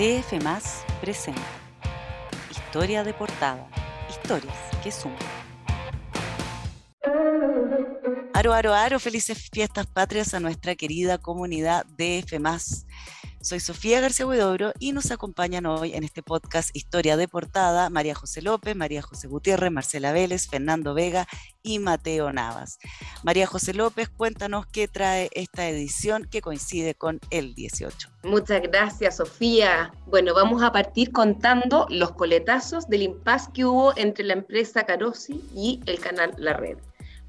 DF presenta Historia de portada. Historias que suman. Aro, aro, aro, felices fiestas patrias a nuestra querida comunidad DF. Soy Sofía García Huidobro y nos acompañan hoy en este podcast Historia de Portada María José López, María José Gutiérrez, Marcela Vélez, Fernando Vega y Mateo Navas. María José López, cuéntanos qué trae esta edición que coincide con el 18. Muchas gracias, Sofía. Bueno, vamos a partir contando los coletazos del impasse que hubo entre la empresa Carosi y el canal La Red.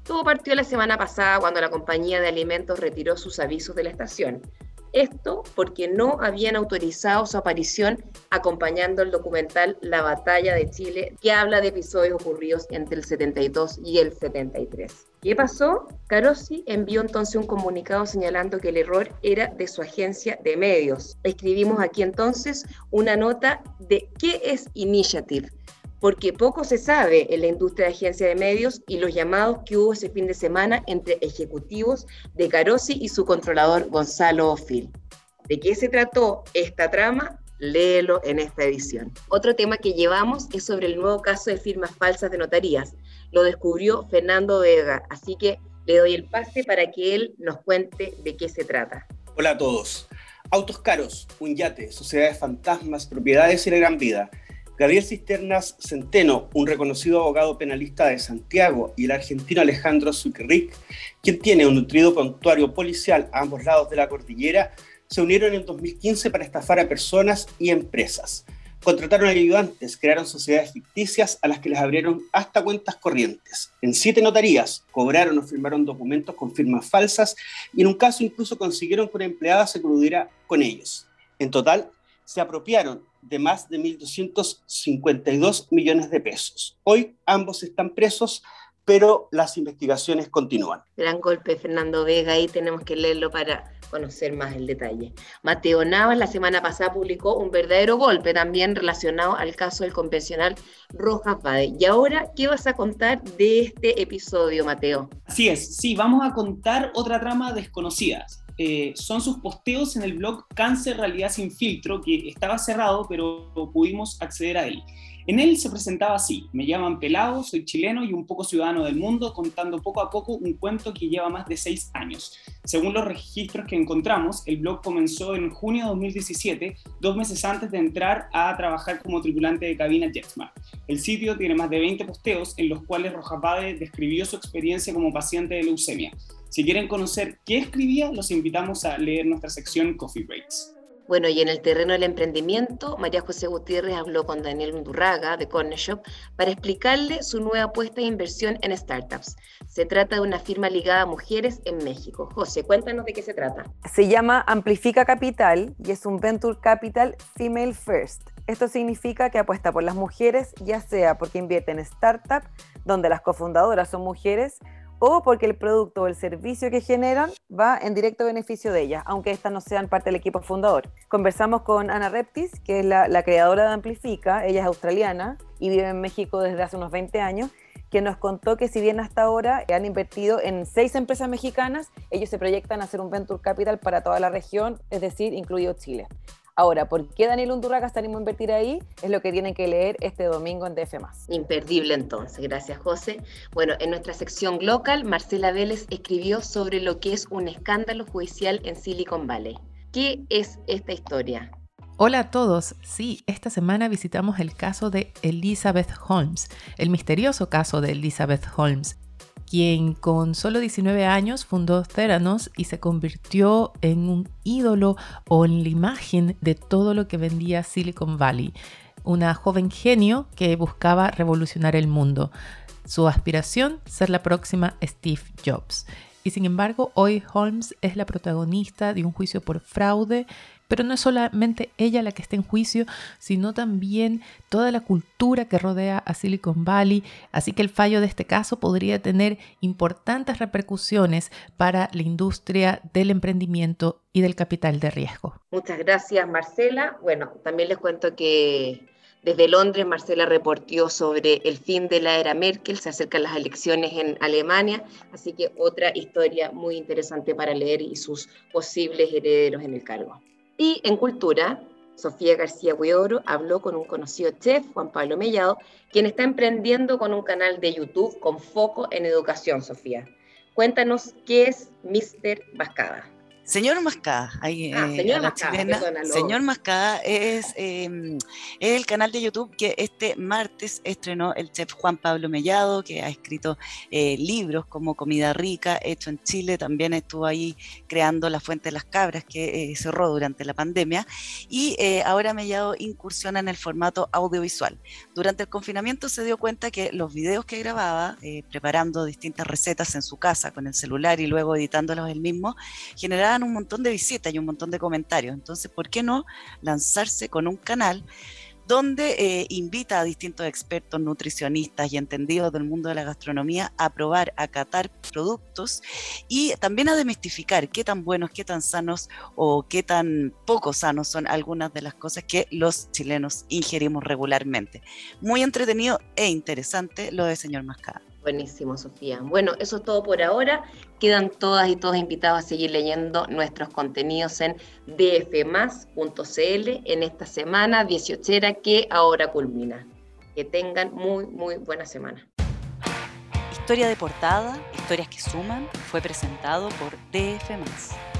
Todo partió la semana pasada cuando la compañía de alimentos retiró sus avisos de la estación. Esto porque no habían autorizado su aparición acompañando el documental La Batalla de Chile, que habla de episodios ocurridos entre el 72 y el 73. ¿Qué pasó? Carosi envió entonces un comunicado señalando que el error era de su agencia de medios. Escribimos aquí entonces una nota de qué es Initiative porque poco se sabe en la industria de agencia de medios y los llamados que hubo ese fin de semana entre ejecutivos de Carosi y su controlador Gonzalo Fil. ¿De qué se trató esta trama? Léelo en esta edición. Otro tema que llevamos es sobre el nuevo caso de firmas falsas de notarías. Lo descubrió Fernando Vega, así que le doy el pase para que él nos cuente de qué se trata. Hola a todos. Autos caros, un yate, sociedades fantasmas, propiedades y la gran vida. Gabriel Cisternas Centeno, un reconocido abogado penalista de Santiago, y el argentino Alejandro Zuckerrick, quien tiene un nutrido prontuario policial a ambos lados de la cordillera, se unieron en 2015 para estafar a personas y empresas. Contrataron ayudantes, crearon sociedades ficticias a las que les abrieron hasta cuentas corrientes. En siete notarías cobraron o firmaron documentos con firmas falsas y en un caso incluso consiguieron que una empleada se coludiera con ellos. En total, se apropiaron de más de 1.252 millones de pesos. Hoy ambos están presos, pero las investigaciones continúan. Gran golpe, Fernando Vega, ahí tenemos que leerlo para conocer más el detalle. Mateo Navas la semana pasada publicó un verdadero golpe también relacionado al caso del convencional Rojas Pade. Y ahora, ¿qué vas a contar de este episodio, Mateo? Así es, sí, vamos a contar otra trama desconocida. Eh, son sus posteos en el blog Cáncer Realidad Sin Filtro, que estaba cerrado, pero pudimos acceder a él. En él se presentaba así, me llaman Pelado, soy chileno y un poco ciudadano del mundo, contando poco a poco un cuento que lleva más de seis años. Según los registros que encontramos, el blog comenzó en junio de 2017, dos meses antes de entrar a trabajar como tripulante de cabina JetSmart. El sitio tiene más de 20 posteos en los cuales Rojapade describió su experiencia como paciente de leucemia. Si quieren conocer qué escribía, los invitamos a leer nuestra sección Coffee Breaks. Bueno, y en el terreno del emprendimiento, María José Gutiérrez habló con Daniel Undurraga de Corner Shop para explicarle su nueva apuesta de inversión en startups. Se trata de una firma ligada a mujeres en México. José, cuéntanos de qué se trata. Se llama Amplifica Capital y es un Venture Capital Female First. Esto significa que apuesta por las mujeres, ya sea porque invierte en startups, donde las cofundadoras son mujeres, o porque el producto o el servicio que generan va en directo beneficio de ellas, aunque estas no sean parte del equipo fundador. Conversamos con Ana Reptis, que es la, la creadora de Amplifica, ella es australiana y vive en México desde hace unos 20 años, que nos contó que si bien hasta ahora han invertido en seis empresas mexicanas, ellos se proyectan a hacer un venture capital para toda la región, es decir, incluido Chile. Ahora, ¿por qué Daniel Undurraga está animado a invertir ahí? Es lo que tienen que leer este domingo en DF+. Imperdible entonces, gracias José. Bueno, en nuestra sección local, Marcela Vélez escribió sobre lo que es un escándalo judicial en Silicon Valley. ¿Qué es esta historia? Hola a todos. Sí, esta semana visitamos el caso de Elizabeth Holmes, el misterioso caso de Elizabeth Holmes, quien con solo 19 años fundó Theranos y se convirtió en un ídolo o en la imagen de todo lo que vendía Silicon Valley. Una joven genio que buscaba revolucionar el mundo. Su aspiración, ser la próxima Steve Jobs. Y sin embargo, hoy Holmes es la protagonista de un juicio por fraude pero no es solamente ella la que está en juicio, sino también toda la cultura que rodea a Silicon Valley. Así que el fallo de este caso podría tener importantes repercusiones para la industria del emprendimiento y del capital de riesgo. Muchas gracias, Marcela. Bueno, también les cuento que desde Londres, Marcela reportó sobre el fin de la era Merkel, se acercan las elecciones en Alemania, así que otra historia muy interesante para leer y sus posibles herederos en el cargo. Y en cultura, Sofía García Huidoro habló con un conocido chef, Juan Pablo Mellado, quien está emprendiendo con un canal de YouTube con foco en educación, Sofía. Cuéntanos qué es Mr. Mascada. Señor Mascada, ahí, Ah, eh, señor Mascada. Señor Mascada es, eh, es el canal de YouTube que este martes estrenó el chef Juan Pablo Mellado, que ha escrito eh, libros como Comida Rica, hecho en Chile, también estuvo ahí creando La Fuente de las Cabras, que eh, cerró durante la pandemia, y eh, ahora Mellado incursiona en el formato audiovisual. Durante el confinamiento se dio cuenta que los videos que grababa, preparando distintas recetas en su casa con el celular y luego editándolos él mismo, generaban un montón de visitas y un montón de comentarios. Entonces, ¿por qué no lanzarse con un canal donde eh, invita a distintos expertos, nutricionistas y entendidos del mundo de la gastronomía a probar, a catar productos y también a demistificar qué tan buenos, qué tan sanos o qué tan poco sanos son algunas de las cosas que los chilenos ingerimos regularmente. Muy entretenido e interesante lo de señor Mascada. Buenísimo, Sofía. Bueno, eso es todo por ahora. Quedan todas y todos invitados a seguir leyendo nuestros contenidos en dfmas.cl en esta semana 18 que ahora culmina. Que tengan muy, muy buena semana. Historia de portada, historias que suman, fue presentado por DF.